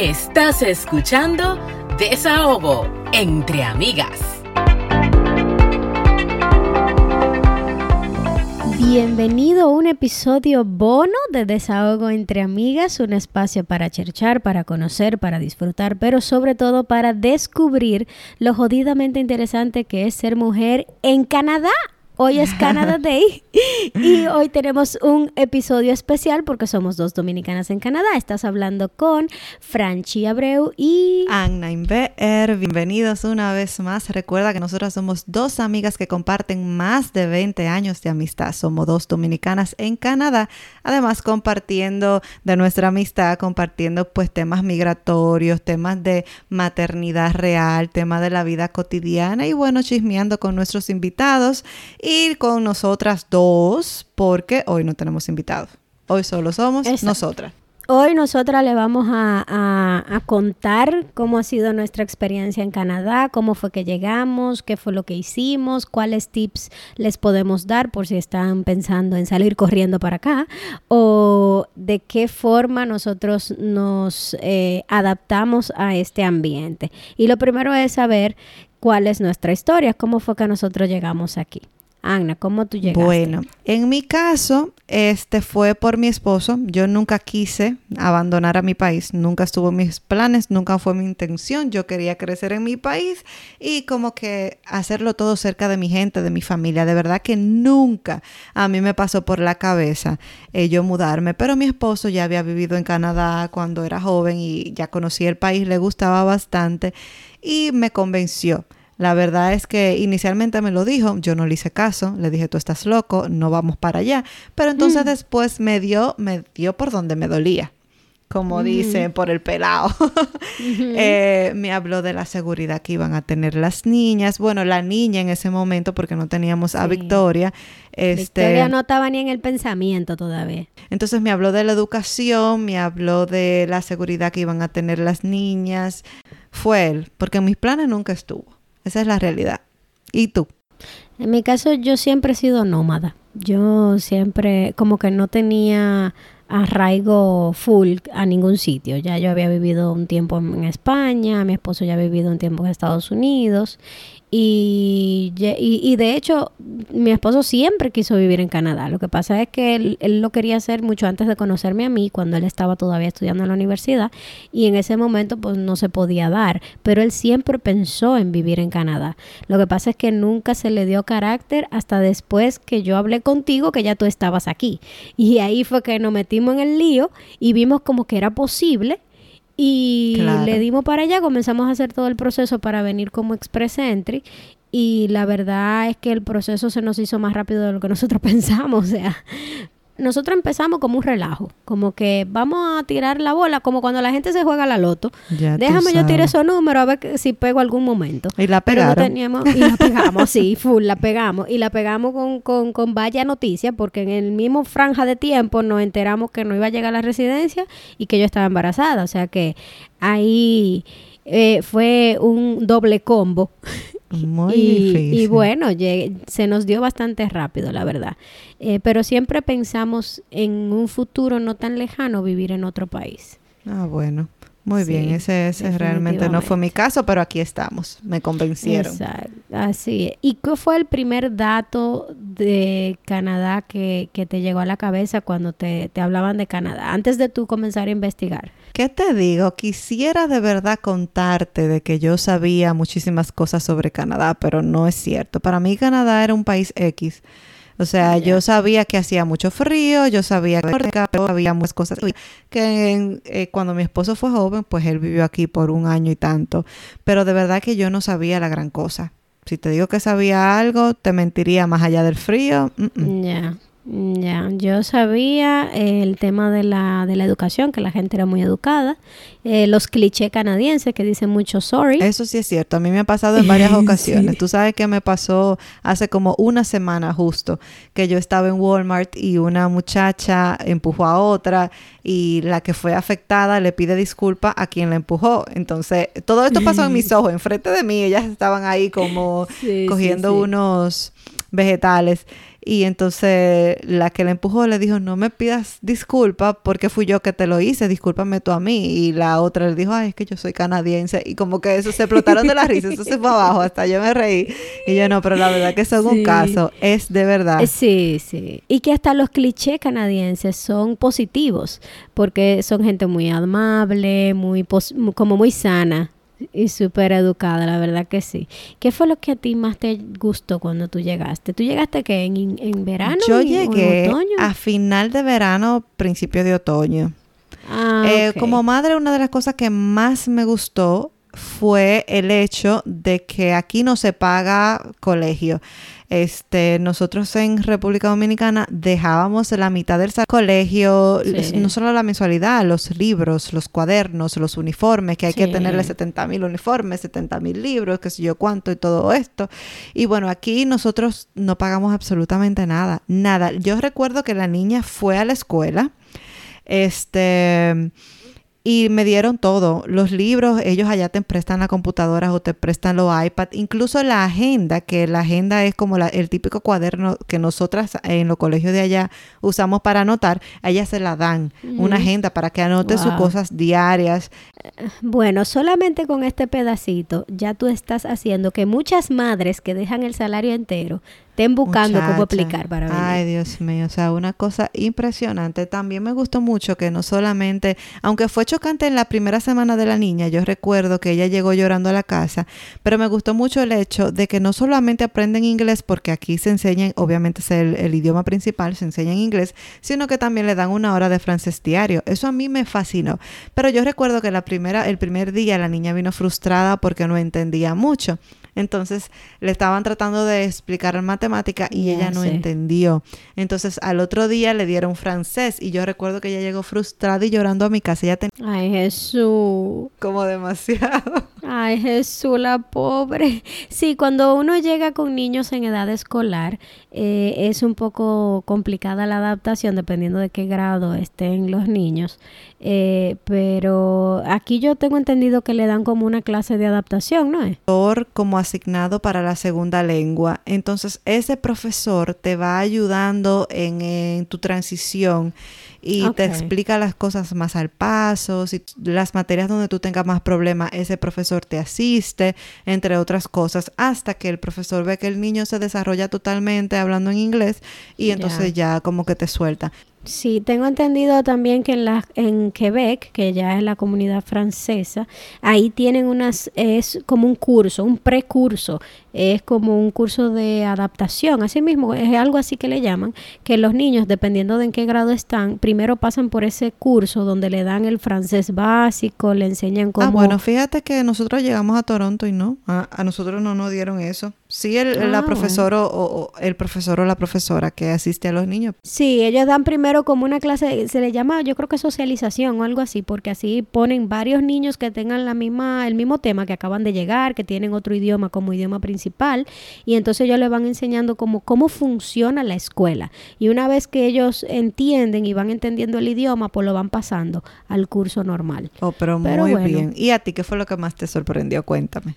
Estás escuchando Desahogo entre amigas. Bienvenido a un episodio bono de Desahogo entre Amigas, un espacio para cherchar, para conocer, para disfrutar, pero sobre todo para descubrir lo jodidamente interesante que es ser mujer en Canadá. Hoy es Canada Day y hoy tenemos un episodio especial porque somos dos dominicanas en Canadá. Estás hablando con Franchi Abreu y Anna Inver. Bienvenidos una vez más. Recuerda que nosotras somos dos amigas que comparten más de 20 años de amistad. Somos dos dominicanas en Canadá. Además, compartiendo de nuestra amistad, compartiendo pues temas migratorios, temas de maternidad real, temas de la vida cotidiana y bueno, chismeando con nuestros invitados ir con nosotras dos porque hoy no tenemos invitados. Hoy solo somos nosotras. Hoy nosotras le vamos a, contar cómo ha sido nuestra experiencia en Canadá, cómo fue que llegamos, qué fue lo que hicimos, cuáles tips les podemos dar por si están pensando en salir corriendo para acá o de qué forma nosotros nos eh, adaptamos a este ambiente. Y lo primero es saber cuál es nuestra historia, cómo fue que nosotros llegamos aquí. Ana, ¿cómo tú llegaste? Bueno, en mi caso, este fue por mi esposo. Yo nunca quise abandonar a mi país, nunca estuvo en mis planes, nunca fue mi intención. Yo quería crecer en mi país y como que hacerlo todo cerca de mi gente, de mi familia. De verdad que nunca a mí me pasó por la cabeza eh, yo mudarme, pero mi esposo ya había vivido en Canadá cuando era joven y ya conocía el país, le gustaba bastante y me convenció. La verdad es que inicialmente me lo dijo, yo no le hice caso, le dije, tú estás loco, no vamos para allá. Pero entonces mm. después me dio, me dio por donde me dolía como mm. dice, por el pelado. Eh, me habló de la seguridad que iban a tener las niñas. Bueno, la niña en ese momento, porque no teníamos a Victoria. Este, Victoria no estaba ni en el pensamiento todavía. Entonces me habló de la educación, me habló de la seguridad que iban a tener las niñas. Fue él, porque en mis planes nunca estuvo. Esa es la realidad. ¿Y tú? En mi caso yo siempre he sido nómada. Yo siempre como que no tenía arraigo full a ningún sitio. Ya yo había vivido un tiempo en España, mi esposo ya ha vivido un tiempo en Estados Unidos y, y, de hecho, mi esposo siempre quiso vivir en Canadá. Lo que pasa es que él, él, lo quería hacer mucho antes de conocerme a mí, cuando él estaba todavía estudiando en la universidad. Y en ese momento, pues no se podía dar. Pero él siempre pensó en vivir en Canadá. Lo que pasa es que nunca se le dio carácter hasta después que yo hablé contigo, que ya tú estabas aquí. Y ahí fue que nos metimos en el lío y vimos como que era posible y le dimos para allá, comenzamos a hacer todo el proceso para venir como Express Entry y la verdad es que el proceso se nos hizo más rápido de lo que nosotros pensamos, o sea, nosotros empezamos como un relajo, como que vamos a tirar la bola, como cuando la gente se juega la loto. Déjame yo tirar esos números a ver si pego algún momento. Y la pegaron. y la pegamos, sí, full, la pegamos. Y la pegamos con, con, con vaya noticia, porque en el mismo franja de tiempo nos enteramos que no iba a llegar a la residencia y que yo estaba embarazada. O sea que ahí eh, fue un doble combo. Muy y, difícil. Y bueno, se nos dio bastante rápido, la verdad. Eh, pero siempre pensamos en un futuro no tan lejano vivir en otro país. Ah, bueno. Muy bien, ese, ese realmente no fue mi caso, pero aquí estamos, me convencieron. Exacto, así ¿Y qué fue el primer dato de Canadá que, que te llegó a la cabeza cuando te, te, hablaban de Canadá, antes de tú comenzar a investigar? ¿Qué te digo? Quisiera de verdad contarte de que yo sabía muchísimas cosas sobre Canadá, pero no es cierto. Para mí Canadá era un país X. O sea, yo sabía que hacía mucho frío, yo sabía que había muchas cosas que eh, cuando mi esposo fue joven, pues él vivió aquí por un año y tanto, pero de verdad que yo no sabía la gran cosa. Si te digo que sabía algo, te mentiría más allá del frío. Ya. Ya, yo sabía el tema de la, de la educación, que la gente era muy educada, eh, los clichés canadienses que dicen mucho sorry. Eso sí es cierto, a mí me ha pasado en varias ocasiones. Tú sabes que me pasó hace como una semana justo, que yo estaba en Walmart y una muchacha empujó a otra y la que fue afectada le pide disculpa a quien la empujó. Entonces, todo esto pasó en mis ojos, enfrente de mí, ellas estaban ahí como cogiendo unos vegetales. Y entonces la que le empujó le dijo, no me pidas disculpas porque fui yo que te lo hice, discúlpame tú a mí. Y la otra le dijo, ay, es que yo soy canadiense. Y como que eso se explotaron de la risa, eso se fue abajo, hasta yo me reí. Y yo no, pero la verdad que eso es un caso, es de verdad. Sí, sí. Y que hasta los clichés canadienses son positivos, porque son gente muy amable, muy como muy sana y súper educada, la verdad que sí. ¿Qué fue lo que a ti más te gustó cuando tú llegaste? ¿Tú llegaste que en, en verano? Yo llegué a final de verano, principio de otoño. Ah, eh, como madre, una de las cosas que más me gustó fue el hecho de que aquí no se paga colegio. Este, nosotros en República Dominicana dejábamos la mitad del colegio, no solo la mensualidad, los libros, los cuadernos, los uniformes, que hay que tenerle 70 mil uniformes, 70 mil libros, qué sé yo cuánto y todo esto. Y bueno, aquí nosotros no pagamos absolutamente nada, nada. Yo recuerdo que la niña fue a la escuela, este y me dieron todo, los libros, ellos allá te prestan las computadoras o te prestan los iPads, incluso la agenda, que la agenda es como el típico cuaderno que nosotras en los colegios de allá usamos para anotar, a ella se la dan, una agenda para que anote sus cosas diarias. Bueno, solamente con este pedacito ya tú estás haciendo que muchas madres que dejan el salario entero estén buscando cómo aplicar para venir. Ay, Dios mío, o sea, una cosa impresionante. También me gustó mucho que no solamente, aunque fue chocante en la primera semana de la niña, yo recuerdo que ella llegó llorando a la casa, pero me gustó mucho el hecho de que no solamente aprenden inglés, porque aquí se enseña, obviamente es el, el idioma principal, se enseña en inglés, sino que también le dan una hora de francés diario. Eso a mí me fascinó. Pero yo recuerdo que la primera, el primer día la niña vino frustrada porque no entendía mucho. Entonces le estaban tratando de explicar matemática y ella no entendió. Entonces al otro día le dieron francés y yo recuerdo que ella llegó frustrada y llorando a mi casa. Ella tenía... Ay, Jesús. Como demasiado. Ay, Jesús, la pobre. Sí, cuando uno llega con niños en edad escolar, eh, es un poco complicada la adaptación dependiendo de qué grado estén los niños. Eh, pero aquí yo tengo entendido que le dan como una clase de adaptación, ¿no? Como asignado para la segunda lengua. Entonces, ese profesor te va ayudando en tu transición y te explica las cosas más al paso, si las materias donde tú tengas más problemas, ese profesor te asiste, entre otras cosas, hasta que el profesor ve que el niño se desarrolla totalmente hablando en inglés y entonces ya como que te suelta. Sí, tengo entendido también que en, la, en Quebec, que ya es la comunidad francesa, ahí tienen unas, es como un curso, un precurso, es como un curso de adaptación, así mismo, es algo así que le llaman, que los niños, dependiendo de en qué grado están, primero pasan por ese curso donde le dan el francés básico, le enseñan cómo... Ah, bueno, fíjate que nosotros llegamos a Toronto y no, a, a nosotros no nos dieron eso. Sí, el, la ah, profesora o, el profesor o la profesora que asiste a los niños. Sí, ellos dan primero como una clase, se le llama, yo creo que socialización o algo así, porque así ponen varios niños que tengan la misma, el mismo tema, que acaban de llegar, que tienen otro idioma como idioma principal, y entonces ellos les van enseñando cómo, cómo funciona la escuela. Y una vez que ellos entienden y van entendiendo el idioma, pues lo van pasando al curso normal. Oh, pero muy bien. ¿Y a ti qué fue lo que más te sorprendió? Cuéntame.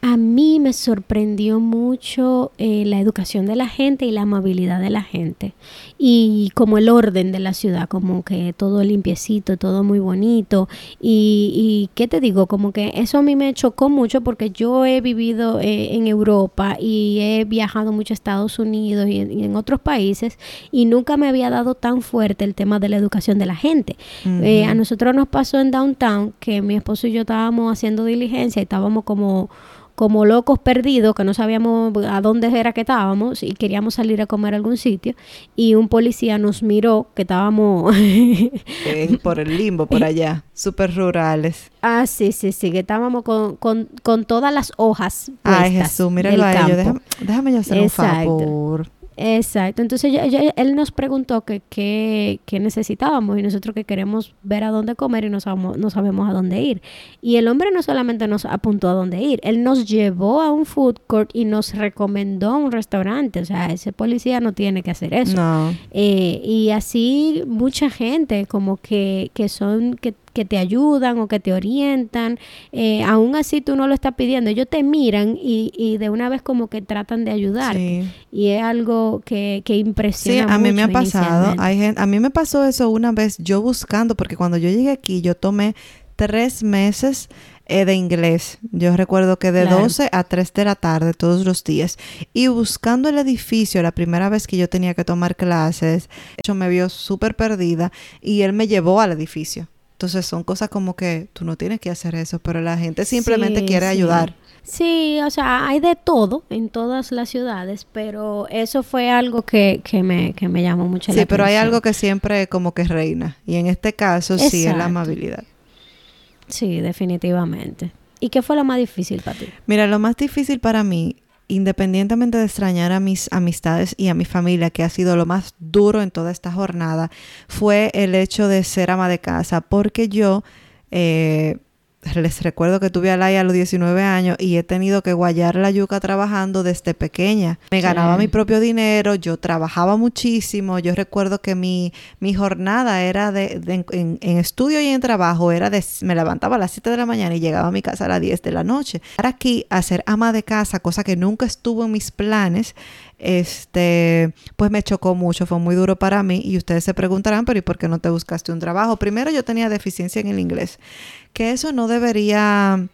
A mí me sorprendió mucho eh, la educación de la gente y la amabilidad de la gente. Y como el orden de la ciudad, como que todo limpiecito, todo muy bonito. Y, y qué te digo, como que eso a mí me chocó mucho porque yo he vivido eh, en Europa y he viajado mucho a Estados Unidos y en, otros países y nunca me había dado tan fuerte el tema de la educación de la gente. Eh, a nosotros nos pasó en Downtown que mi esposo y yo estábamos haciendo diligencia y estábamos como como locos perdidos, que no sabíamos a dónde era que estábamos y queríamos salir a comer a algún sitio. Y un policía nos miró que estábamos... por el limbo, por allá, súper rurales. Ah, sí, sí, sí, que estábamos con, con, con todas las hojas. Ay, Jesús, míralo a ellos. Déjame, déjame yo hacer un favor. Exacto, entonces él nos preguntó que qué necesitábamos y nosotros que queremos ver a dónde comer y no sabemos, no sabemos a dónde ir. Y el hombre no solamente nos apuntó a dónde ir, él nos llevó a un food court y nos recomendó un restaurante. O sea, ese policía no tiene que hacer eso. Eh, y así mucha gente como que, que son, que que te ayudan o que te orientan. Eh, aún así tú no lo estás pidiendo. Ellos te miran y, y de una vez como que tratan de ayudar. Y es algo que, que impresiona. Sí, a mí me ha pasado. Hay gente, a mí me pasó eso una vez yo buscando, porque cuando yo llegué aquí yo tomé tres meses eh, de inglés. Yo recuerdo que de 12 a 3 de la tarde todos los días. Y buscando el edificio, la primera vez que yo tenía que tomar clases, yo me vio súper perdida y él me llevó al edificio. Entonces son cosas como que tú no tienes que hacer eso, pero la gente simplemente quiere ayudar. Sí, o sea, hay de todo en todas las ciudades, pero eso fue algo que, que, me, que me llamó mucho la atención. Sí, pero hay algo que siempre como que reina. Y en este caso sí es la amabilidad. Sí, definitivamente. ¿Y qué fue lo más difícil para ti? Mira, lo más difícil para mí, independientemente de extrañar a mis amistades y a mi familia, que ha sido lo más duro en toda esta jornada, fue el hecho de ser ama de casa, porque yo... Eh, les recuerdo que tuve a Laia a los 19 años y he tenido que guayar la yuca trabajando desde pequeña. Me ganaba mi propio dinero, yo trabajaba muchísimo. Yo recuerdo que mi, mi jornada era de, en, estudio y en trabajo, era de, me levantaba a las 7 de la mañana y llegaba a mi casa a las 10 de la noche. Para aquí a ser ama de casa, cosa que nunca estuvo en mis planes, este, pues me chocó mucho, fue muy duro para mí y ustedes se preguntarán, pero ¿y por qué no te buscaste un trabajo? Primero yo tenía deficiencia en el inglés, que eso no debería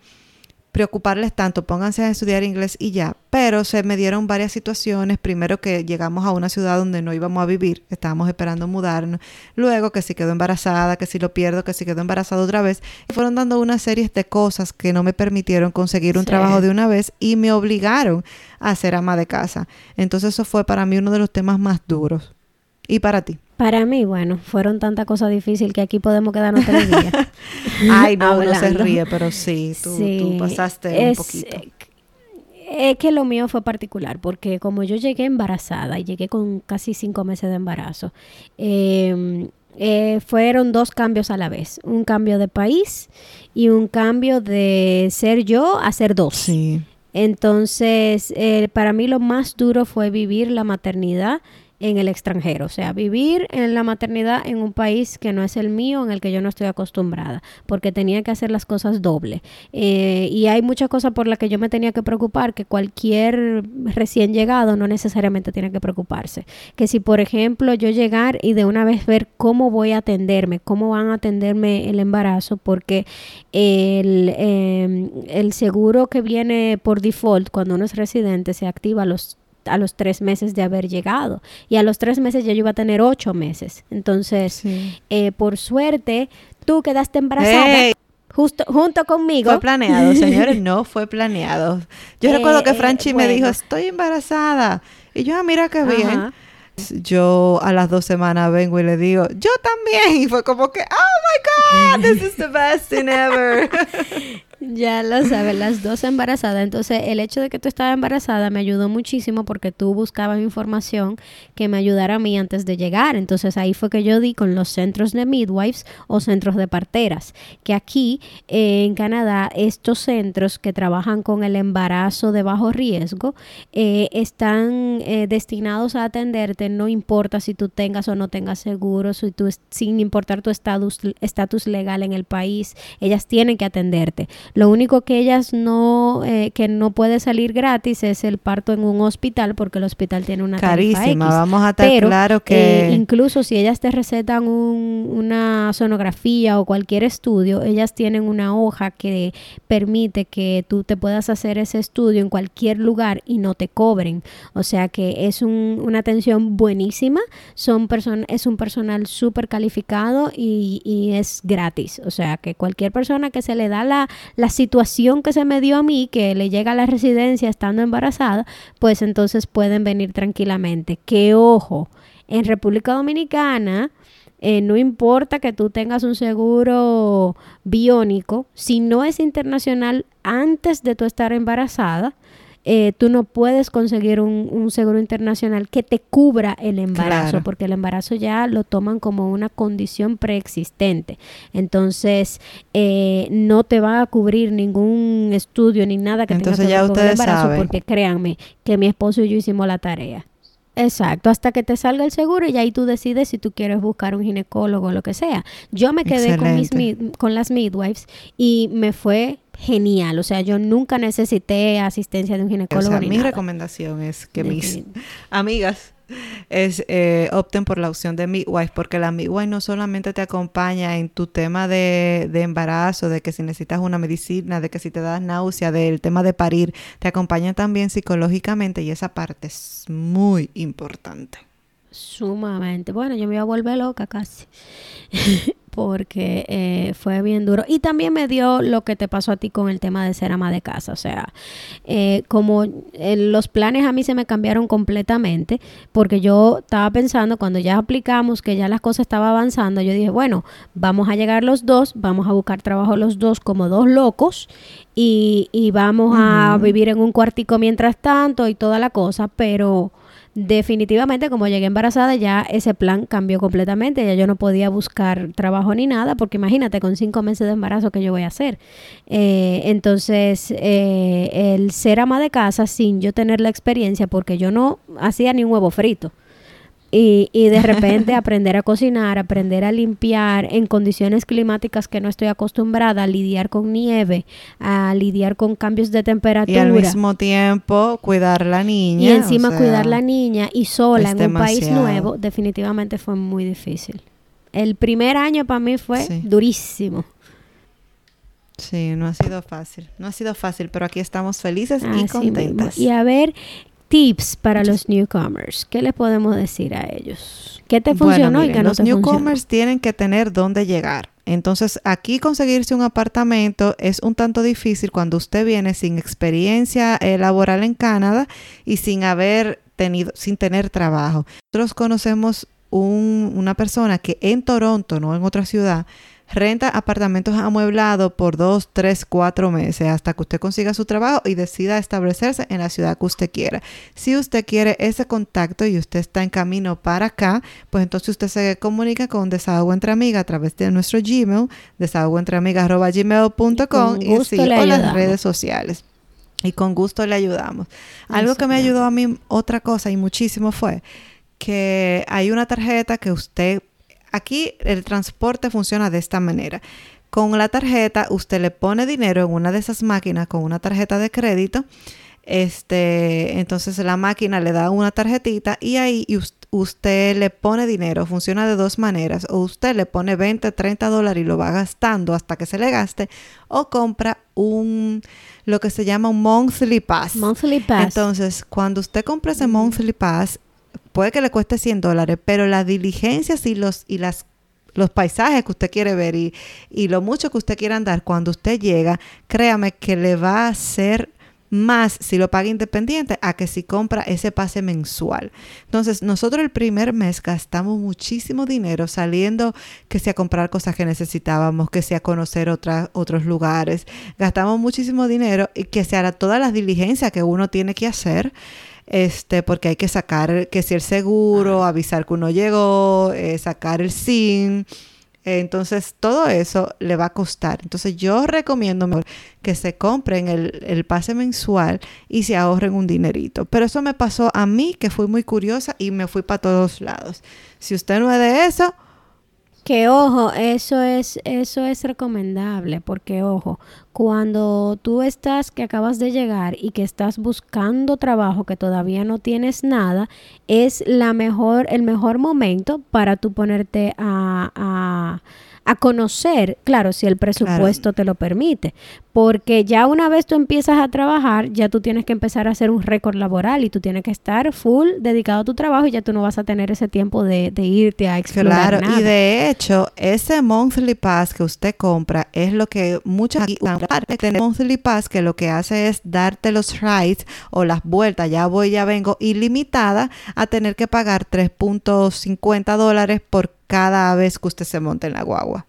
preocuparles tanto, pónganse a estudiar inglés y ya. Pero se me dieron varias situaciones. Primero que llegamos a una ciudad donde no íbamos a vivir, estábamos esperando mudarnos. Luego que si quedó embarazada, que si lo pierdo, que si quedó embarazada otra vez. Y fueron dando una serie de cosas que no me permitieron conseguir un trabajo de una vez y me obligaron a ser ama de casa. Entonces eso fue para mí uno de los temas más duros. ¿Y para ti? Para mí, bueno, fueron tantas cosas difíciles que aquí podemos quedarnos tres días. Ay, no, no se ríe, pero sí, tú, pasaste un poquito. Es que lo mío fue particular, porque como yo llegué embarazada y llegué con casi cinco meses de embarazo, em, eh, fueron dos cambios a la vez. Un cambio de país y un cambio de ser yo a ser dos. Sí. Entonces, eh, para mí lo más duro fue vivir la maternidad en el extranjero, o sea, vivir en la maternidad en un país que no es el mío, en el que yo no estoy acostumbrada, porque tenía que hacer las cosas doble. Eh, y hay muchas cosas por las que yo me tenía que preocupar, que cualquier recién llegado no necesariamente tiene que preocuparse. Que si, por ejemplo, yo llegar y de una vez ver cómo voy a atenderme, cómo van a atenderme el embarazo, porque el, em, el seguro que viene por default cuando uno es residente se activa los a los tres meses de haber llegado. Y a los tres meses ya yo iba a tener ocho meses. Entonces, eh, por suerte, tú quedaste embarazada. Justo, junto conmigo. Fue planeado, señores, no fue planeado. Yo recuerdo que eh, Franchi me dijo, estoy embarazada. Y yo, ah, mira qué bien. Yo a las dos semanas vengo y le digo, yo también. Y fue como que, oh my God, this is the best thing ever. Ya lo sabes, las dos embarazadas. Entonces, el hecho de que tú estabas embarazada me ayudó muchísimo porque tú buscabas información que me ayudara a mí antes de llegar. Entonces, ahí fue que yo di con los centros de midwives o centros de parteras. Que aquí eh, en Canadá, estos centros que trabajan con el embarazo de bajo riesgo eh, están eh, destinados a atenderte, no importa si tú tengas o no tengas seguro, si tú, sin importar tu estatus legal en el país, ellas tienen que atenderte. Lo único que ellas no, eh, que no puede salir gratis es el parto en un hospital porque el hospital tiene una carísima. Vamos a estar claro que eh, incluso si ellas te recetan una sonografía o cualquier estudio, ellas tienen una hoja que permite que tú te puedas hacer ese estudio en cualquier lugar y no te cobren. O sea que es una atención buenísima. Son es un personal súper calificado y, y es gratis. O sea que cualquier persona que se le da la la situación que se me dio a mí, que le llega a la residencia estando embarazada, pues entonces pueden venir tranquilamente. Que ojo, en República Dominicana, eh, no importa que tú tengas un seguro biónico, si no es internacional antes de tu estar embarazada, eh, tú no puedes conseguir un, seguro internacional que te cubra el embarazo, porque el embarazo ya lo toman como una condición preexistente. Entonces, eh, no te va a cubrir ningún estudio ni nada que tenga que ver con el embarazo, porque créanme que mi esposo y yo hicimos la tarea. Exacto, hasta que te salga el seguro y ahí tú decides si tú quieres buscar un ginecólogo o lo que sea. Yo me quedé con, mis, con las midwives y me fue genial. O sea, yo nunca necesité asistencia de un ginecólogo. O sea, mi recomendación es que mis amigas es eh, opten por la opción de midwife porque la midwife no solamente te acompaña en tu tema de, de, embarazo, de que si necesitas una medicina, de que si te das náusea, del tema de parir, te acompaña también psicológicamente y esa parte es muy importante. Sumamente. Bueno, yo me iba a volver loca casi. porque eh, fue bien duro. Y también me dio lo que te pasó a ti con el tema de ser ama de casa. O sea, eh, como eh, los planes a mí se me cambiaron completamente, porque yo estaba pensando, cuando ya aplicamos, que ya las cosas estaban avanzando, yo dije, bueno, vamos a llegar los dos, vamos a buscar trabajo los dos como dos locos y, y vamos a vivir en un cuartico mientras tanto y toda la cosa, pero definitivamente como llegué embarazada ya ese plan cambió completamente, ya yo no podía buscar trabajo ni nada, porque imagínate con cinco meses de embarazo que yo voy a hacer. Eh, entonces, eh, el ser ama de casa sin yo tener la experiencia, porque yo no hacía ni un huevo frito. Y, y, de repente aprender a cocinar, aprender a limpiar en condiciones climáticas que no estoy acostumbrada, a lidiar con nieve, a lidiar con cambios de temperatura. Y al mismo tiempo cuidar la niña. Y encima cuidar la niña y sola en un país nuevo, definitivamente fue muy difícil. El primer año para mí fue durísimo. Sí, no ha sido fácil, no ha sido fácil, pero aquí estamos felices y contentas. Y a ver, tips para los newcomers. ¿Qué les podemos decir a ellos? ¿Qué te funcionó y qué no los newcomers tienen que tener dónde llegar. Entonces, aquí conseguirse un apartamento es un tanto difícil cuando usted viene sin experiencia eh, laboral en Canadá y sin haber tenido, sin tener trabajo. Nosotros conocemos una persona que en Toronto, no en otra ciudad, renta apartamentos amueblados por dos, tres, cuatro meses hasta que usted consiga su trabajo y decida establecerse en la ciudad que usted quiera. Si usted quiere ese contacto y usted está en camino para acá, pues entonces usted se comunica con Desahogo Entre Amigas a través de nuestro Gmail, desahogoentreamigas.gmail.com y, y sí, o las redes sociales. Y con gusto le ayudamos. Algo que me ayudó a mí, otra cosa y muchísimo fue que hay una tarjeta que usted Aquí el transporte funciona de esta manera. Con la tarjeta usted le pone dinero en una de esas máquinas con una tarjeta de crédito. Este, entonces la máquina le da una tarjetita y ahí usted le pone dinero. Funciona de dos maneras. O usted le pone 20, 30 dólares y lo va gastando hasta que se le gaste. O compra un, lo que se llama un monthly pass. Monthly pass. Entonces, cuando usted compra ese monthly pass, puede que le cueste 100 dólares, pero las diligencias y los, y las los paisajes que usted quiere ver y, y, lo mucho que usted quiera andar cuando usted llega, créame que le va a hacer más si lo paga independiente a que si compra ese pase mensual. Entonces, nosotros el primer mes gastamos muchísimo dinero saliendo que sea a comprar cosas que necesitábamos, que sea a conocer otros lugares. Gastamos muchísimo dinero y que se hará todas las diligencias que uno tiene que hacer este, porque hay que sacar que si el seguro, avisar que uno llegó, eh, sacar el SIN. entonces, todo eso le va a costar. Entonces, yo recomiendo mejor que se compren el, el, pase mensual y se ahorren un dinerito. Pero eso me pasó a mí, que fui muy curiosa y me fui para todos lados. Si usted no es de eso, que ojo, eso es, eso es recomendable, porque ojo, cuando tú estás que acabas de llegar y que estás buscando trabajo que todavía no tienes nada, es la mejor, el mejor momento para tú ponerte a, a a conocer, claro, si el presupuesto te lo permite, porque ya una vez tú empiezas a trabajar, ya tú tienes que empezar a hacer un récord laboral y tú tienes que estar full dedicado a tu trabajo y ya tú no vas a tener ese tiempo de, irte a explorar. Claro, y de hecho, ese monthly pass que usted compra es lo que muchos aquí de monthly pass que lo que hace es darte los rides o las vueltas, ya voy, ya vengo, ilimitada a tener que pagar 3.50 dólares por cada vez que usted se monte en la guagua.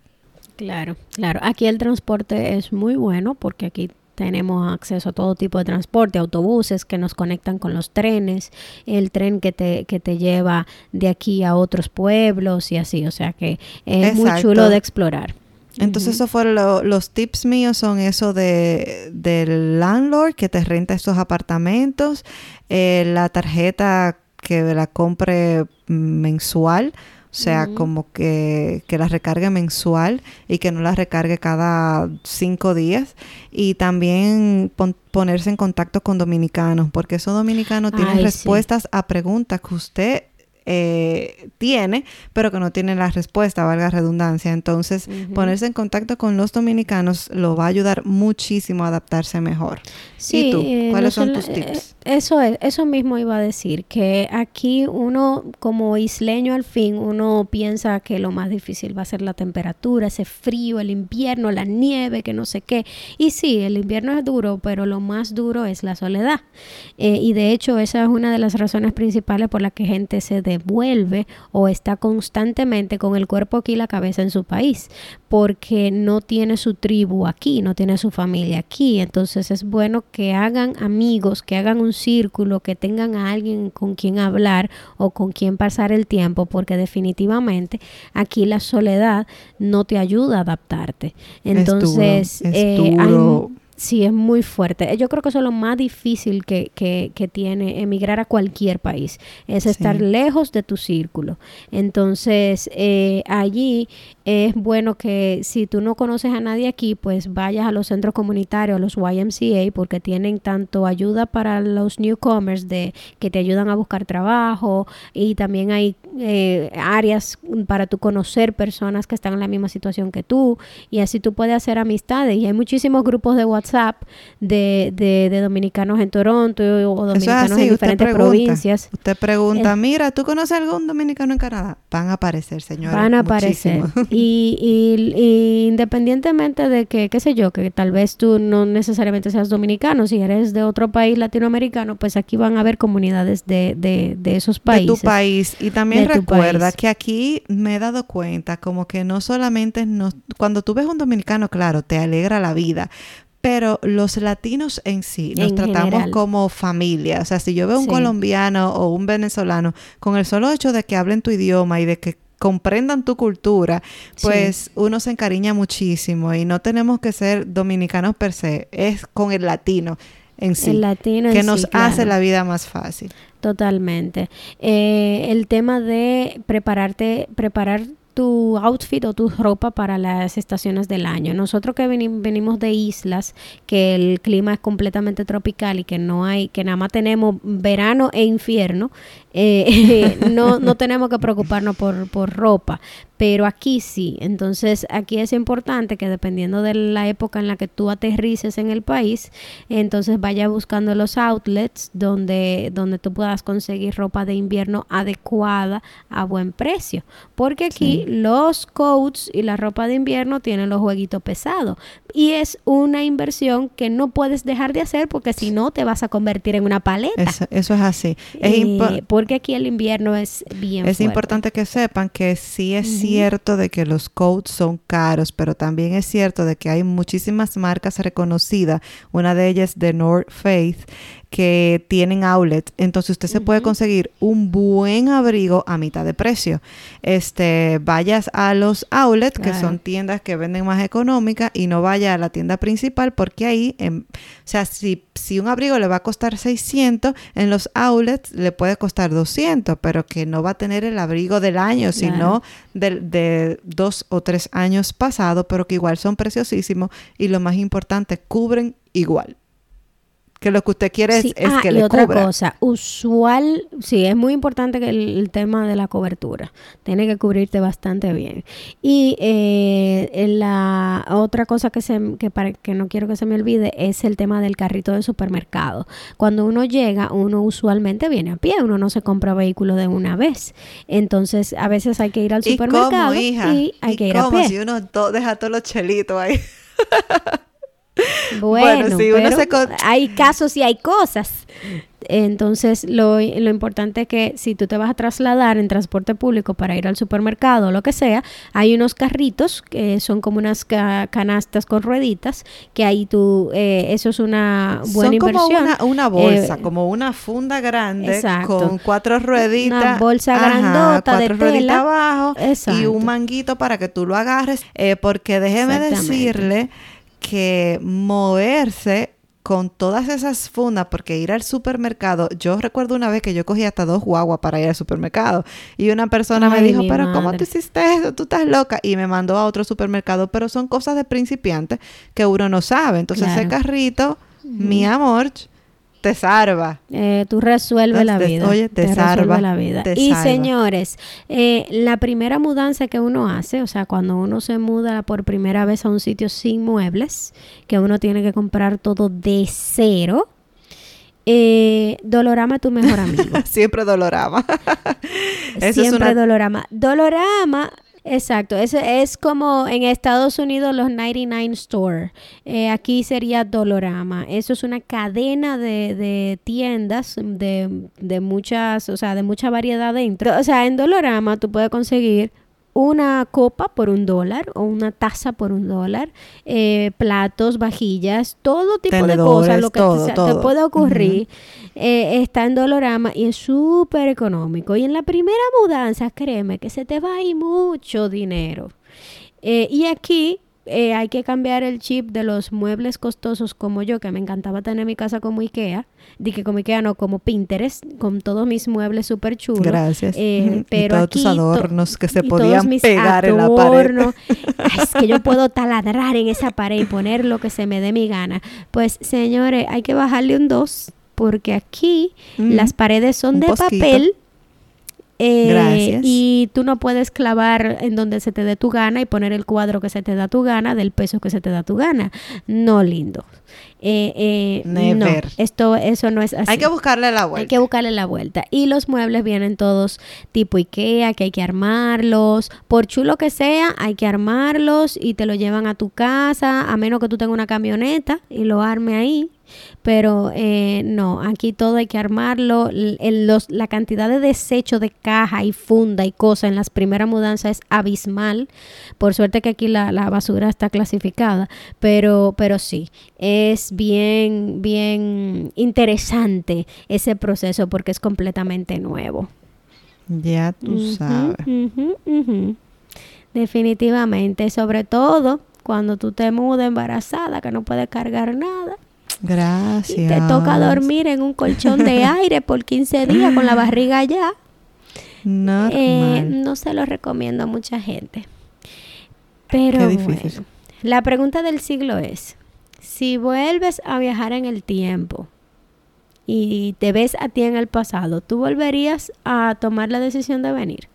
Claro, claro. Aquí el transporte es muy bueno porque aquí tenemos acceso a todo tipo de transporte, autobuses que nos conectan con los trenes, el tren que te, que te lleva de aquí a otros pueblos y así, o sea que es muy chulo de explorar. Entonces, eso fueron los tips míos, son eso de, del landlord que te renta estos apartamentos, eh, la tarjeta que la compre mensual. O sea, como que, que la recargue mensual y que no la recargue cada cinco días. Y también ponerse en contacto con dominicanos, porque esos dominicanos tienen respuestas a preguntas que usted eh, tiene, pero que no tiene la respuesta, valga redundancia. Entonces, ponerse en contacto con los dominicanos lo va a ayudar muchísimo a adaptarse mejor. Sí, ¿Y tú? Eh, ¿Cuáles son tus tips? Eso es, eso mismo iba a decir, que aquí uno como isleño al fin, uno piensa que lo más difícil va a ser la temperatura, ese frío, el invierno, la nieve, que no sé qué. Y sí, el invierno es duro, pero lo más duro es la soledad. Eh, y de hecho esa es una de las razones principales por la que gente se devuelve o está constantemente con el cuerpo aquí y la cabeza en su país, porque no tiene su tribu aquí, no tiene su familia aquí. Entonces es bueno que hagan amigos, que hagan un círculo, que tengan a alguien con quien hablar o con quien pasar el tiempo, porque definitivamente aquí la soledad no te ayuda a adaptarte. Entonces, eh, Sí, es muy fuerte. Yo creo que eso es lo más difícil que, que, que tiene emigrar a cualquier país, es estar lejos de tu círculo. Entonces, eh, allí es bueno que si tú no conoces a nadie aquí, pues vayas a los centros comunitarios, a los YMCA, porque tienen tanto ayuda para los newcomers de que te ayudan a buscar trabajo y también hay eh, áreas para tú conocer personas que están en la misma situación que tú y así tú puedes hacer amistades. Y hay muchísimos grupos de WhatsApp WhatsApp de, de, dominicanos en Toronto o dominicanos en diferentes provincias. Usted pregunta, mira, ¿tú conoces algún dominicano en Canadá? Van a aparecer, señores. Van a aparecer. Y, y, independientemente de que, qué sé yo, que tal vez tú no necesariamente seas dominicano, si eres de otro país latinoamericano, pues aquí van a haber comunidades de, de, de esos países. De tu país. Y también recuerda que aquí me he dado cuenta como que no solamente cuando tú ves un dominicano, claro, te alegra la vida, pero los latinos en sí nos tratamos como familia. O sea, si yo veo un colombiano o un venezolano, con el solo hecho de que hablen tu idioma y de que comprendan tu cultura, pues uno se encariña muchísimo y no tenemos que ser dominicanos per se, es con el latino en sí, el latino que nos hace la vida más fácil. Totalmente. Eh, el tema de prepararte, preparar tu outfit o tu ropa para las estaciones del año. Nosotros que venimos de islas, que el clima es completamente tropical y que no hay, que nada más tenemos verano e infierno, eh, no, no tenemos que preocuparnos por, por ropa pero aquí sí. Entonces aquí es importante que dependiendo de la época en la que tú aterrices en el país, entonces vaya buscando los outlets donde, donde tú puedas conseguir ropa de invierno adecuada a buen precio. Porque aquí los coats y la ropa de invierno tienen los jueguitos pesados. Y es una inversión que no puedes dejar de hacer porque si no te vas a convertir en una paleta. Eso, es así. Eh, porque aquí el invierno es bien. Es importante que sepan que sí es cierto de que los coats son caros, pero también es cierto de que hay muchísimas marcas reconocidas, una de ellas de North Faith, que tienen outlet, entonces usted se puede conseguir un buen abrigo a mitad de precio. Este, vayas a los outlets, que son tiendas que venden más económicas, y no vaya a la tienda principal, porque ahí, o sea, si, si un abrigo le va a costar 600, en los outlets le puede costar 200, pero que no va a tener el abrigo del año, sino de, de dos o tres años pasados, pero que igual son preciosísimos y lo más importante, cubren igual que lo que usted quiere es, ah, que y otra cosa, usual, sí, es muy importante que el, tema de la cobertura, tiene que cubrirte bastante bien. Y eh, la otra cosa que, se, que, para, que no quiero que se me olvide es el tema del carrito de supermercado. Cuando uno llega, uno usualmente viene a pie, uno no se compra vehículo de una vez. Entonces, a veces hay que ir al supermercado y hay que ir a pie. si uno deja todos los chelitos ahí? Bueno, hay casos y hay cosas. Entonces, lo, lo, importante es que si tú te vas a trasladar en transporte público para ir al supermercado o lo que sea, hay unos carritos que son como unas canastas con rueditas, que ahí tú, eh, eso es una buena son como Una, bolsa, eh, como una funda grande con cuatro rueditas. Una bolsa grandota de tela. abajo y un manguito para que tú lo agarres. Eh, porque déjeme decirle que moverse con todas esas fundas, porque ir al supermercado, yo recuerdo una vez que yo cogí hasta dos guaguas para ir al supermercado y una persona me dijo, pero ¿cómo madre. tú hiciste eso? Tú estás loca. Y me mandó a otro supermercado, pero son cosas de principiante que uno no sabe. Entonces ese carrito, mi amor, te salva. Eh, tú resuelves la Te- vida. oye, te resuelve salva, la vida. te y salva. señores, eh, la primera mudanza que uno hace, o sea, cuando uno se muda por primera vez a un sitio sin muebles, que uno tiene que comprar todo de cero, eh, Dolorama es tu mejor amigo. Siempre doloraba. Eso es Siempre una- Dolorama. Dolorama, exacto. Es, es como en Estados Unidos los 99 Store. Eh, aquí sería Dolorama. Eso es una cadena de, de tiendas de, de muchas, o sea, de mucha variedad dentro. O sea, en Dolorama tú puedes conseguir una copa por un dólar o una taza por un dólar, eh, platos, vajillas, todo tipo de cosas, lo que todo, te, puede ocurrir eh, está en Dolorama y es súper económico. Y en la primera mudanza, créeme que se te va a ir mucho dinero. Eh, y aquí eh, hay que cambiar el chip de los muebles costosos como yo, que me encantaba tener mi casa como Ikea. Dije como Ikea, no, como Pinterest, con todos mis muebles súper chulos. Gracias. Eh, pero todos aquí tus to- adornos que se podían pegar en la pared. Ay, es que yo puedo taladrar en esa pared y poner lo que se me dé mi gana. Pues, señores, hay que bajarle un 2 porque aquí Mm. las paredes son Un de posquito. papel. Eh, Gracias. Y tú no puedes clavar en donde se te dé tu gana y poner el cuadro que se te da tu gana del peso que se te da tu gana. No, lindo. Eh, eh, no, esto, eso no es así. Hay que buscarle la Hay vuelta. que buscarle la vuelta. Y los muebles vienen todos tipo IKEA, que hay que armarlos. Por chulo que sea, hay que armarlos y te lo llevan a tu casa, a menos que tú tengas una camioneta y lo arme ahí. Pero eh, no, aquí todo hay que armarlo. El- los- la cantidad de desecho de caja y funda y cosas en las primeras mudanzas es abismal. Por suerte que aquí la, la basura está clasificada. Pero, pero sí, es bien, bien interesante ese proceso porque es completamente nuevo. Ya tú sabes. Definitivamente, sobre todo cuando tú te mudas embarazada, que no puedes cargar nada. Gracias. Y te toca dormir en un colchón de aire por 15 días con la barriga allá. Eh, no se lo recomiendo a mucha gente. Pero Qué difícil. bueno, la pregunta del siglo es, si vuelves a viajar en el tiempo y te ves a ti en el pasado, ¿tú volverías a tomar la decisión de venir?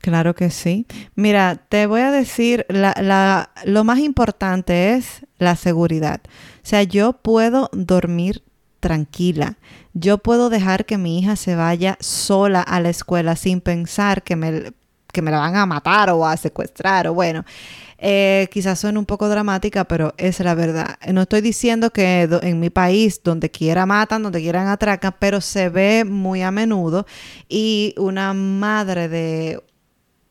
Claro que sí. Mira, te voy a decir, la, la, lo más importante es la seguridad. Sea, yo puedo dormir tranquila. Yo puedo dejar que mi hija se vaya sola a la escuela sin pensar que me, que me la van a matar o a secuestrar o bueno. Eh, quizás suene un poco dramática, pero es la verdad. No estoy diciendo que en mi país, donde quiera matan, donde quieran atracan, pero se ve muy a menudo y una madre de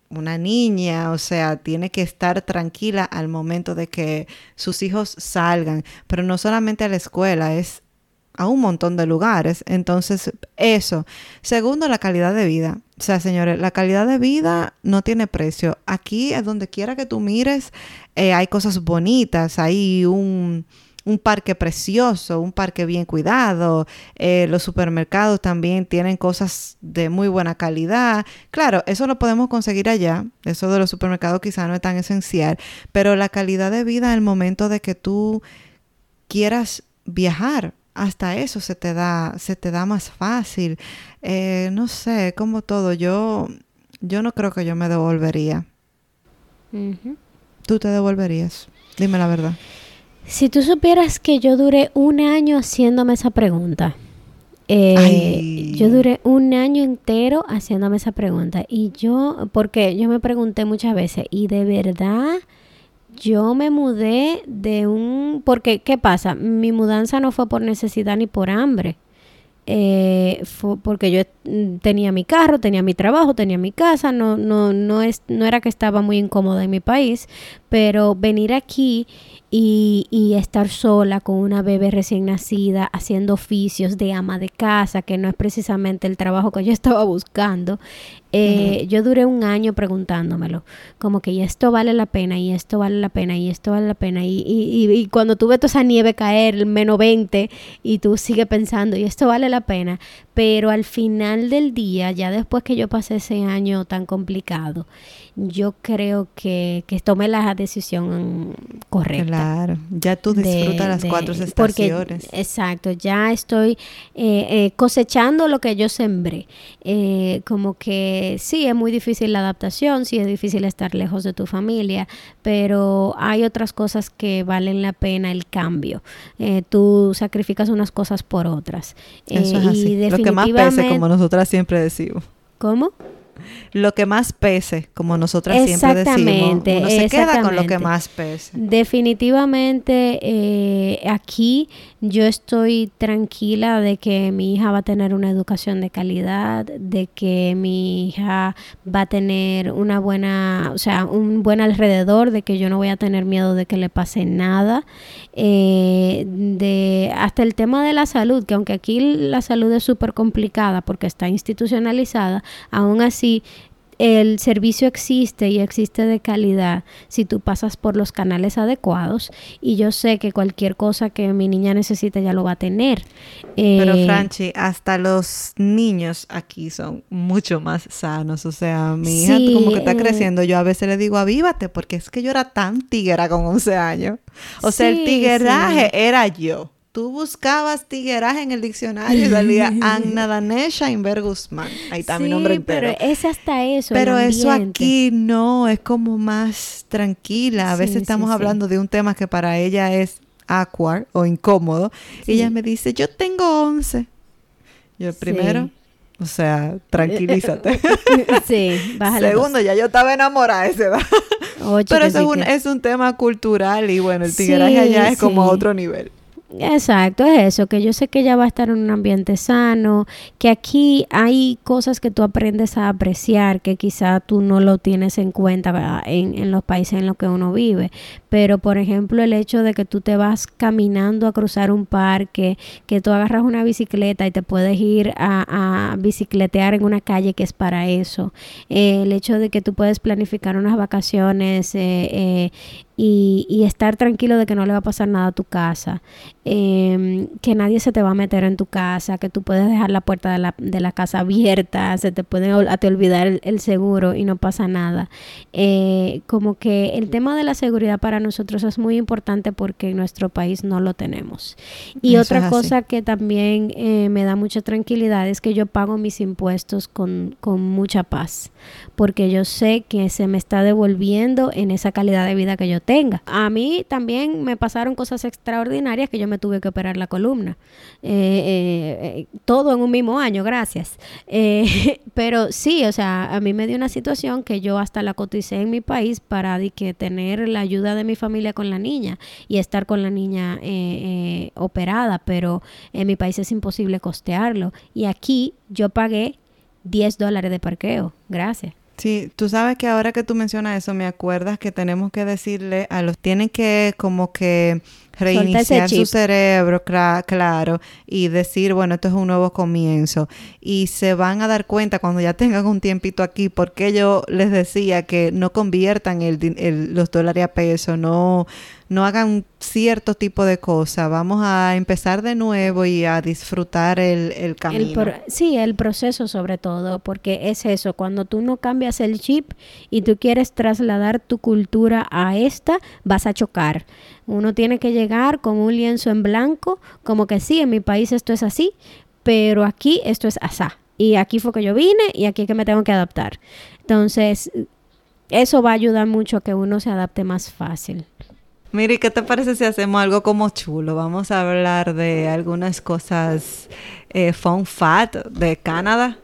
una niña, o sea, tiene que estar tranquila al momento de que sus hijos salgan, pero no solamente a la escuela, es a un montón de lugares. Entonces, eso. Segundo, la calidad de vida. O sea, señores, la calidad de vida no tiene precio. Aquí, es donde quiera que tú mires, eh, hay cosas bonitas, hay un, un parque precioso, un parque bien cuidado. eh, los supermercados también tienen cosas de muy buena calidad. Claro, eso lo podemos conseguir allá. Eso de los supermercados quizá no es tan esencial. Pero la calidad de vida al momento de que tú quieras viajar, hasta eso se te da, se te da más fácil. Eh, no sé, como todo, yo, yo no creo que yo me devolvería. ¿Tú te devolverías? Dime la verdad. Si tú supieras que yo duré un año haciéndome esa pregunta. Eh, yo duré un año entero haciéndome esa pregunta. Y yo, porque yo me pregunté muchas veces, ¿y de verdad yo me mudé de un... Porque, ¿qué pasa? Mi mudanza no fue por necesidad ni por hambre. Eh, fue porque yo tenía mi carro, tenía mi trabajo, tenía mi casa, no, no, no, es, no era que estaba muy incómoda en mi país, pero venir aquí y, y, estar sola con una bebé recién nacida, haciendo oficios de ama de casa, que no es precisamente el trabajo que yo estaba buscando, eh, yo duré un año preguntándomelo, como que y esto vale la pena, y esto vale la pena, y esto vale la pena. Y, y, y, cuando tuve toda esa nieve caer, el menos 20, y tú sigues pensando, y esto vale la pena. Pero al final del día, ya después que yo pasé ese año tan complicado, yo creo que, que tomé la decisión correcta. Claro, ya tú disfrutas las cuatro estaciones. exacto, ya estoy eh, eh, cosechando lo que yo sembré. Eh, como que sí, es muy difícil la adaptación, sí es difícil estar lejos de tu familia, pero hay otras cosas que valen la pena el cambio. tú sacrificas unas cosas por otras. Eso es así. lo que más pese, como nosotras siempre decimos. ¿Cómo? Lo que más pese, como nosotras siempre decimos. Uno se queda con lo que más pese. Definitivamente eh, aquí yo estoy tranquila de que mi hija va a tener una educación de calidad, de que mi hija va a tener una buena, o sea, un buen alrededor, de que yo no voy a tener miedo de que le pase nada. Eh, de hasta el tema de la salud, que aunque aquí la salud es súper complicada porque está institucionalizada, aún así el servicio existe y existe de calidad si tú pasas por los canales adecuados y yo sé que cualquier cosa que mi niña necesite ya lo va a tener. Pero eh, Franchi, hasta los niños aquí son mucho más sanos, o sea, mi hija como que está eh, creciendo, yo a veces le digo avívate porque es que yo era tan tiguera con 11 años. O sea, el tigueraje era yo tú buscabas tigueraje en el diccionario y salía Anna Danesha Inver Guzmán. Ahí está mi nombre entero. Pero es hasta eso. Pero eso aquí no, es como más tranquila. A veces estamos hablando de un tema que para ella es awkward o incómodo. Y ella me dice, yo tengo 11. Yo primero, o sea, tranquilízate. sí, bájale Segundo, ya yo estaba enamorada a esa edad. Pero eso es un, es un tema cultural y bueno, el tigueraje allá es como otro nivel. Exacto, es eso, que yo sé que ella va a estar en un ambiente sano, que aquí hay cosas que tú aprendes a apreciar, que quizá tú no lo tienes en cuenta en, en, los países en los que uno vive. Pero, por ejemplo, el hecho de que tú te vas caminando a cruzar un parque, que tú agarras una bicicleta y te puedes ir a, a bicicletear en una calle que es para eso. El hecho de que tú puedes planificar unas vacaciones eh, eh, y, estar tranquilo de que no le va a pasar nada a tu casa, em, que nadie se te va a meter en tu casa, que tú puedes dejar la puerta de la, de la casa abierta, se te puede te olvidar el, seguro y no pasa nada. Eh, como que el tema de la seguridad para nosotros es muy importante porque en nuestro país no lo tenemos. Y otra cosa que también eh, me da mucha tranquilidad es que yo pago mis impuestos con, con mucha paz, porque yo sé que se me está devolviendo en esa calidad de vida que yo tengo tenga. A mí también me pasaron cosas extraordinarias que yo me tuve que operar la columna. Eh, eh, eh, todo en un mismo año, gracias. pero sí, o sea, a mí me dio una situación que yo hasta la coticé en mi país para que tener la ayuda de mi familia con la niña y estar con la niña operada, pero en mi país es imposible costearlo. Y aquí yo pagué 10 dólares de parqueo. Gracias. Sí, tú sabes que ahora que tú mencionas eso, me acuerdas que tenemos que decirle a los, tienen que como que reiniciar su cerebro, claro, y decir, bueno, esto es un nuevo comienzo. Y se van a dar cuenta cuando ya tengan un tiempito aquí, porque yo les decía que no conviertan el, los dólares a peso, no no hagan cierto tipo de cosas. Vamos a empezar de nuevo y a disfrutar el, el camino. sí, el proceso sobre todo, porque es eso, cuando tú no cambias el chip y tú quieres trasladar tu cultura a esta, vas a chocar. Uno tiene que llegar con un lienzo en blanco, como que sí, en mi país esto es así, pero aquí esto es asá. Y aquí fue que yo vine y aquí es que me tengo que adaptar. Entonces, eso va a ayudar mucho a que uno se adapte más fácil. Miri, ¿qué te parece si hacemos algo como chulo? Vamos a hablar de algunas cosas eh, fun fact de Canadá.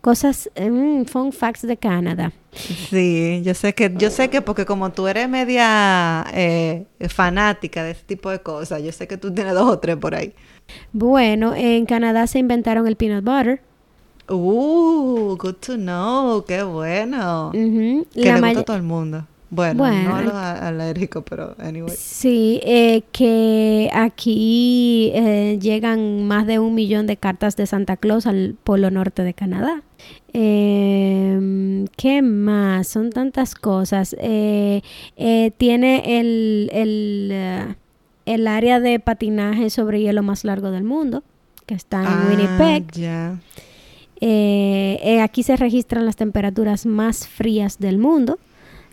Cosas, mm, fun facts de Canadá. Sí, yo sé que, yo sé que porque como tú eres media eh, fanática de este tipo de cosas, yo sé que tú tienes dos o tres por ahí. Bueno, en Canadá se inventaron el peanut butter. Uh, good to know, qué bueno. Que le gusta a todo el mundo. Bueno, Bueno, no los alérgicos, pero anyway. Sí, eh, que aquí eh, llegan más de un millón de cartas de Santa Claus al Polo Norte de Canadá. Eh, ¿Qué más? Son tantas cosas. Eh, eh, tiene el, el, el área de patinaje sobre hielo más largo del mundo, que está en Ah, Winnipeg. ya. Aquí se registran las temperaturas más frías del mundo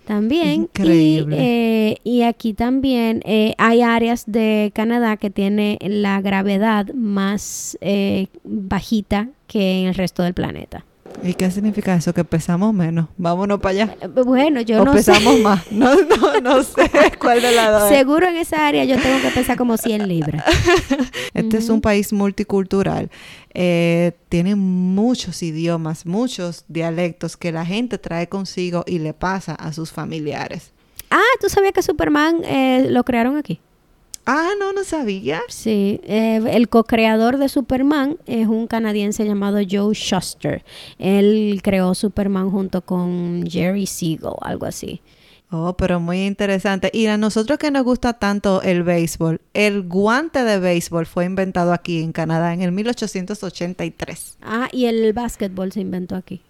también. Increíble. Y, eh, y aquí también eh, hay áreas de Canadá que tiene la gravedad más eh, bajita que en el resto del planeta. ¿Y qué significa eso? Que pesamos menos. Vámonos para allá. Bueno, yo o no sé. pesamos más. No, no, no sé cuál de las dos. Seguro en esa área yo tengo que pesar como 100 libras. Este es un país multicultural. Eh, tiene muchos idiomas, muchos dialectos que la gente trae consigo y le pasa a sus familiares. Ah, ¿tú sabías que Superman eh, lo crearon aquí? Ah, no, no sabía. Sí, eh, el co-creador de Superman es un canadiense llamado Joe Shuster. Él creó Superman junto con Jerry Siegel, algo así. Oh, pero muy interesante. Y a nosotros que nos gusta tanto el béisbol, el guante de béisbol fue inventado aquí en Canadá en el 1883. Ah, y el básquetbol se inventó aquí.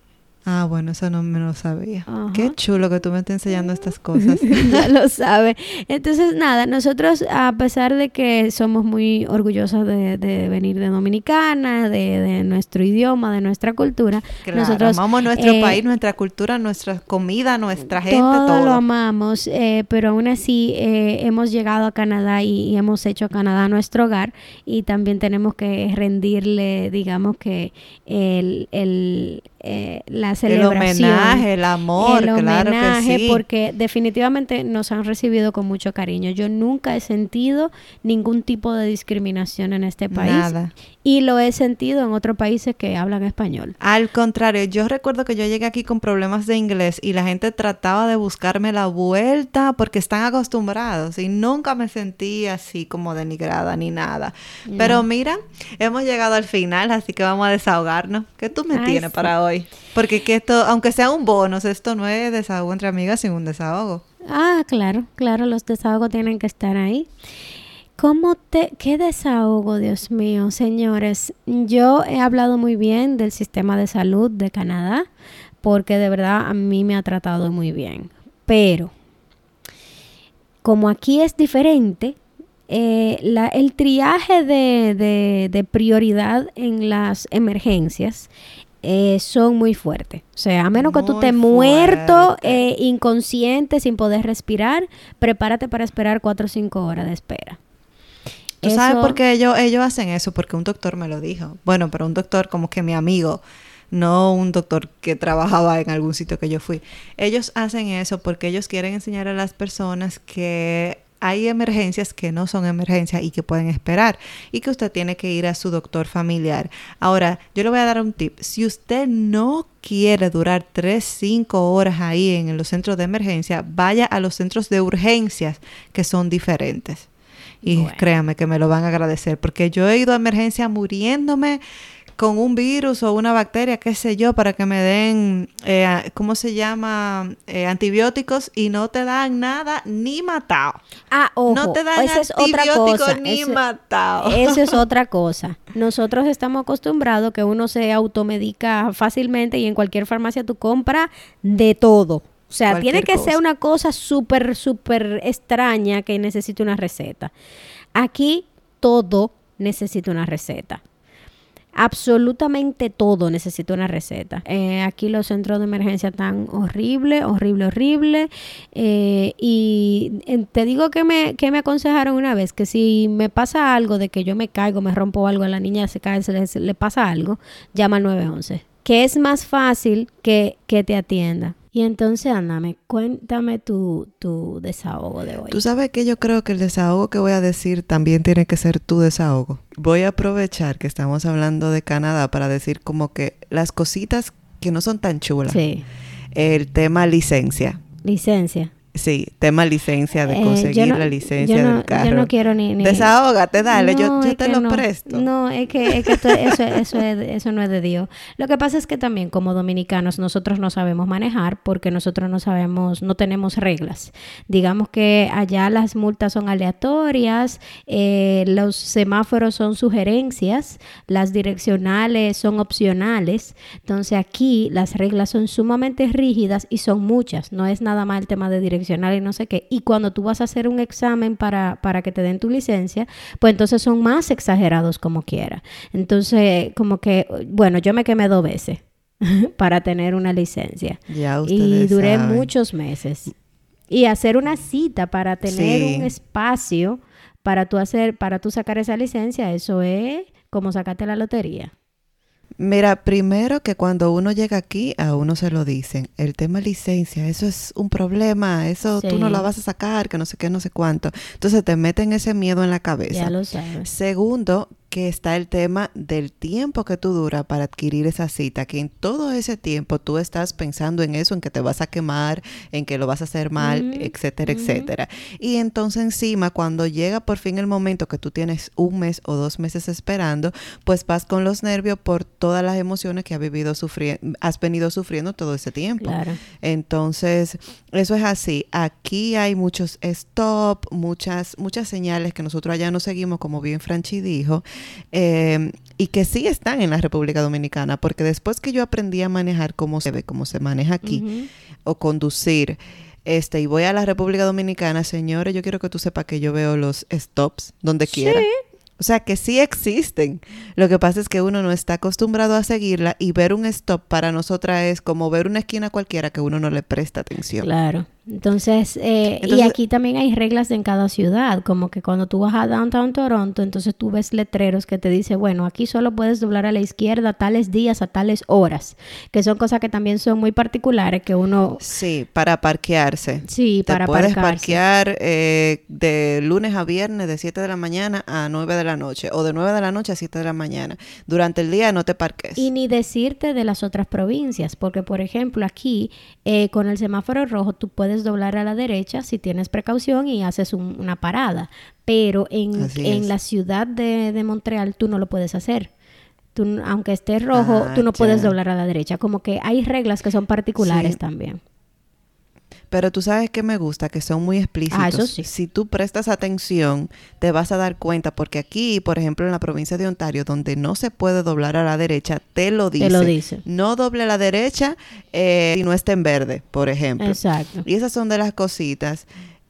Ah, bueno, eso no me lo sabía. Ajá. Qué chulo que tú me estés enseñando estas cosas. ya lo sabe. Entonces, nada, nosotros, a pesar de que somos muy orgullosas de, de venir de Dominicana, de, de nuestro idioma, de nuestra cultura, Claro, nosotros amamos nuestro eh, país, nuestra cultura, nuestra comida, nuestra gente, todo, todo. lo amamos, eh, pero aún así eh, hemos llegado a Canadá y, y hemos hecho a Canadá nuestro hogar y también tenemos que rendirle, digamos que el, el, eh, la el celebración. homenaje, el amor, el claro homenaje, que sí. porque definitivamente nos han recibido con mucho cariño. Yo nunca he sentido ningún tipo de discriminación en este país Nada. y lo he sentido en otros países que hablan español. Al contrario, yo recuerdo que yo llegué aquí con problemas de inglés y la gente trataba de buscarme la vuelta porque están acostumbrados y nunca me sentí así como denigrada ni nada. Pero mira, hemos llegado al final, así que vamos a desahogarnos. ¿Qué tú me Ay, tienes sí. para hoy? Porque que esto, aunque sea un bonus, esto no es desahogo entre amigas, sino un desahogo. Ah, claro, claro, los desahogos tienen que estar ahí. ¿Cómo te, qué desahogo, Dios mío, señores? Yo he hablado muy bien del sistema de salud de Canadá, porque de verdad a mí me ha tratado muy bien. Pero, como aquí es diferente, eh, el triaje de- de prioridad en las emergencias eh, son muy fuertes. O sea, a menos que tú estés muerto, eh, inconsciente, sin poder respirar, prepárate para esperar cuatro o cinco horas de espera. ¿Tú sabes por qué ellos, ellos hacen eso? Porque un doctor me lo dijo. Bueno, pero un doctor como que mi amigo, no un doctor que trabajaba en algún sitio que yo fui. Ellos hacen eso porque ellos quieren enseñar a las personas que hay emergencias que no son emergencias y que pueden esperar y que usted tiene que ir a su doctor familiar. Ahora, yo le voy a dar un tip. Si usted no quiere durar 3, 5 horas ahí en los centros de emergencia, vaya a los centros de urgencias que son diferentes. Y Bueno. créame que me lo van a agradecer, porque yo he ido a emergencia muriéndome con un virus o una bacteria, qué sé yo, para que me den, eh, ¿cómo se llama? Eh, antibióticos y no te dan nada ni matado. Ah, ojo, no te dan esa antibióticos ni Eso- matado. Eso es otra cosa. Nosotros estamos acostumbrados que uno se automedica fácilmente y en cualquier farmacia tú compras de todo. O sea, Cualquier tiene que ser una cosa súper, súper extraña que necesite una receta. Aquí todo necesita una receta. Absolutamente todo necesita una receta. Eh, aquí los centros de emergencia están horrible, horrible, horrible. Eh, y eh, te digo que me, que me aconsejaron una vez que si me pasa algo de que yo me caigo, me rompo algo, a la niña se cae, se le, se le pasa algo, llama al 911. Que es más fácil que, que te atienda. Y entonces, ándame, cuéntame tu, tu desahogo de hoy. Tú sabes que yo creo que el desahogo que voy a decir también tiene que ser tu desahogo. Voy a aprovechar que estamos hablando de Canadá para decir como que las cositas que no son tan chulas. Sí, El tema licencia. licencia. Sí, tema licencia, de Eh, conseguir no- la licencia no- del carro. Yo no quiero ni... ni Desahógate, dale, yo, No, yo es te lo presto. No, es que, es que esto- eso, eso, es- eso no es de Dios. Lo que pasa es que también como dominicanos nosotros no sabemos manejar porque nosotros no sabemos, no tenemos reglas. Digamos que allá las multas son aleatorias, eh, los semáforos son sugerencias, las direccionales son opcionales. Entonces aquí las reglas son sumamente rígidas y son muchas. No es nada más el tema de y no sé qué. Y cuando tú vas a hacer un examen para, para que te den tu licencia, pues entonces son más exagerados como quiera. Entonces, como que, bueno, yo me quemé dos veces para tener una licencia. Ya Y duré saben. muchos meses. Y hacer una cita para tener Sí. un espacio para tú hacer, para tú sacar esa licencia, eso es como sacarte la lotería. Mira, primero que cuando uno llega aquí, a uno se lo dicen. El tema licencia, eso es un problema, eso tú no la vas a sacar, que no sé qué, no sé cuánto. Entonces te meten ese miedo en la cabeza. Ya lo sabes. Segundo, que está el tema del tiempo que tú dura para adquirir esa cita, que en todo ese tiempo tú estás pensando en eso, en que te vas a quemar, en que lo vas a hacer mal, etcétera, etcétera. Y entonces encima, cuando llega por fin el momento que tú tienes un mes o dos meses esperando, pues vas con los nervios por todas las emociones que has vivido sufriendo, has venido sufriendo todo ese tiempo. Claro. Entonces, eso es así. Aquí hay muchos stop, muchas, muchas señales que nosotros allá no seguimos, como bien Franchi dijo, eh, y que sí están en la República Dominicana, porque después que yo aprendí a manejar cómo se ve, cómo se maneja aquí, o conducir, este, y voy a la República Dominicana, señores, yo quiero que tú sepas que yo veo los stops donde quiera. O sea, que sí existen. Lo que pasa es que uno no está acostumbrado a seguirla y ver un stop para nosotras es como ver una esquina cualquiera que uno no le presta atención. Claro. Entonces, eh, y aquí también hay reglas en cada ciudad, como que cuando tú vas a Downtown Toronto, entonces tú ves letreros que te dice, bueno, aquí solo puedes doblar a la izquierda tales días a tales horas, que son cosas que también son muy particulares que uno, Sí, para parquearse. sí, Te para puedes parquearse. parquear eh, de lunes a viernes de 7 de la mañana a 9 de la noche o de 9 de la noche a 7 de la mañana. Durante el día no te parques. Y ni decirte de las otras provincias, porque por ejemplo aquí eh, con el semáforo rojo tú puedes doblar a la derecha si tienes precaución y haces un- una parada, pero en, en la ciudad de, de Montreal tú no lo puedes hacer. Tú, aunque esté rojo, Ah, tú no puedes ya. doblar a la derecha. Como que hay reglas que son particulares Sí. también. Pero tú sabes que me gusta, que son muy explícitos. Ah, eso sí. Si tú prestas atención, te vas a dar cuenta, porque aquí, por ejemplo, en la provincia de Ontario, donde no se puede doblar a la derecha, te lo dice. Te lo dice. No doble a la derecha eh, si no está en verde, por ejemplo. Exacto. Y esas son de las cositas.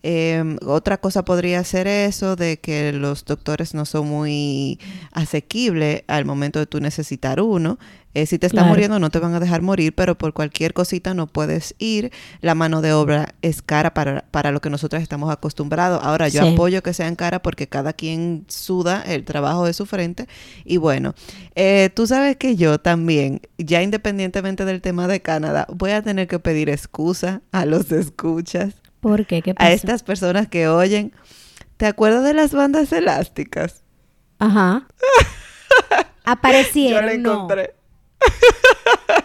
Eh, otra cosa podría ser eso de que los doctores no son muy asequibles al momento de tú necesitar uno. Eh, si te estás Claro. muriendo no te van a dejar morir, pero por cualquier cosita no puedes ir. La mano de obra es cara para, para lo que nosotros estamos acostumbrados. Ahora yo Sí. apoyo que sean cara porque cada quien suda el trabajo de su frente. Y bueno, eh, tú sabes que yo también, ya independientemente del tema de Canadá, voy a tener que pedir excusa a los escuchas ¿Por qué? ¿Qué pasó? a estas personas que oyen. ¿Te acuerdas de las bandas elásticas? Ajá. Aparecieron. Yo la no. encontré.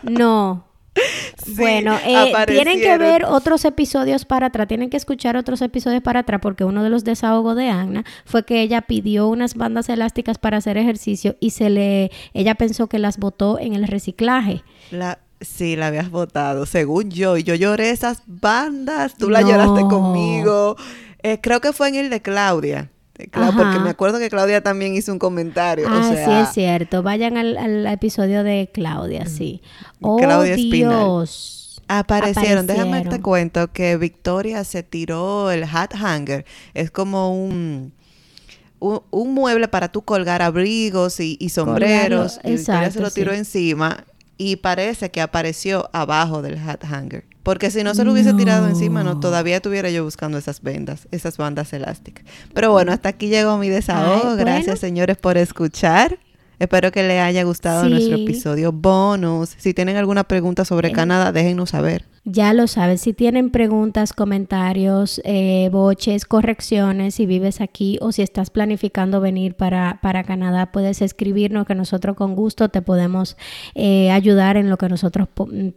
No. Sí, bueno, eh, tienen que ver otros episodios para atrás, tienen que escuchar otros episodios para atrás, porque uno de los desahogos de Anna fue que ella pidió unas bandas elásticas para hacer ejercicio y se le, ella pensó que las botó en el reciclaje. La, sí, la habías votado, según yo. Y yo lloré esas bandas. Tú la lloraste conmigo. Eh, creo que fue en el de Claudia. Ajá. porque me acuerdo que Claudia también hizo un comentario. Ah, o sí sea, es cierto. Vayan al, al episodio de Claudia, sí. Oh, Claudia. Dios. Aparecieron. Déjame te Aparecieron. cuento que Victoria se tiró el hat hanger. Es como un, un, un mueble para tú colgar abrigos y, y sombreros. Colgarlo, y Victoria se lo tiró sí. encima y parece que apareció abajo del hat hanger. Porque si no se lo hubiese tirado encima, no, todavía estuviera yo buscando esas vendas, esas bandas elásticas. Pero bueno, hasta aquí llegó mi desahogo. Ay, Gracias, bueno. señores, por escuchar. Espero que les haya gustado Sí. nuestro episodio bonus. Si tienen alguna pregunta sobre. Canadá, déjenos saber. Ya lo sabes, si tienen preguntas, comentarios, eh, boches, correcciones, si vives aquí o si estás planificando venir para, para Canadá, puedes escribirnos que nosotros con gusto te podemos eh, ayudar en lo que nosotros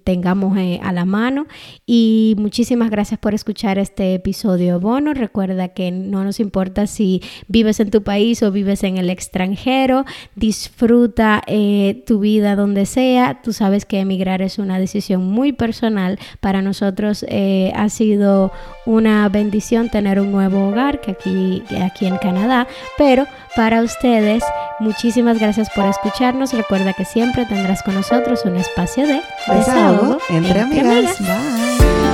tengamos eh, a la mano. Y muchísimas gracias por escuchar este episodio bono. Recuerda que no nos importa si vives en tu país o vives en el extranjero, disfruta tu vida donde sea. Tú sabes que emigrar es una decisión muy personal para nosotros eh, ha sido una bendición tener un nuevo hogar que aquí, aquí en Canadá, pero para ustedes, muchísimas gracias por escucharnos. Recuerda que siempre tendrás con nosotros un espacio de desahogo, entre, amigas. Bye.